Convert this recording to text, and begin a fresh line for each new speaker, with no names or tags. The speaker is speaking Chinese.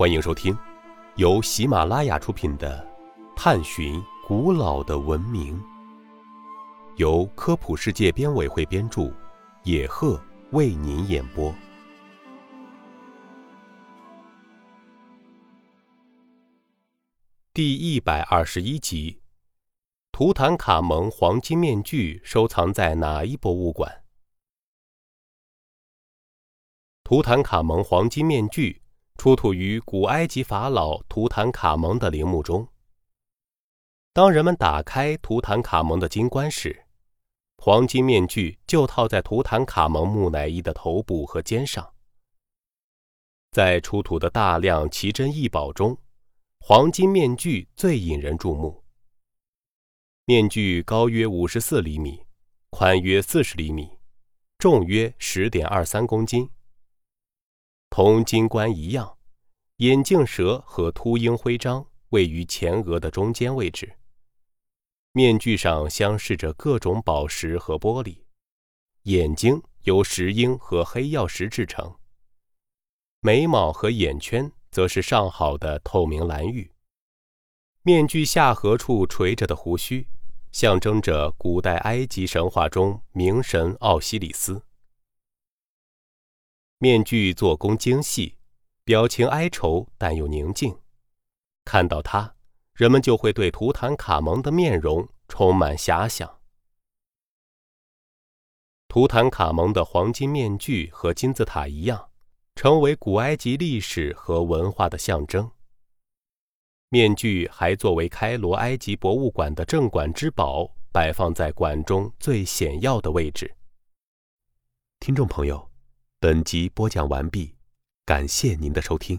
欢迎收听由喜马拉雅出品的《探寻古老的文明》，由科普世界编委会编著，野鹤为您演播。第一百二十一集：图坦卡蒙黄金面具收藏在哪一博物馆？图坦卡蒙黄金面具出土于古埃及法老图坦卡蒙的陵墓中。当人们打开图坦卡蒙的金棺时，黄金面具就套在图坦卡蒙木乃伊的头部和肩上。在出土的大量奇珍异宝中，黄金面具最引人注目。面具高约五十四厘米，宽约四十厘米，重约十点二三公斤。同金冠一样，眼镜蛇和秃鹰徽章位于前额的中间位置。面具上镶饰着各种宝石和玻璃，眼睛由石英和黑曜石制成。眉毛和眼圈则是上好的透明蓝玉。面具下颌处垂着的胡须，象征着古代埃及神话中冥神奥西里斯。面具做工精细，表情哀愁但又宁静。看到它，人们就会对图坦卡蒙的面容充满遐想。图坦卡蒙的黄金面具和金字塔一样，成为古埃及历史和文化的象征。面具还作为开罗埃及博物馆的镇馆之宝，摆放在馆中最显要的位置。听众朋友。本集播讲完毕，感谢您的收听。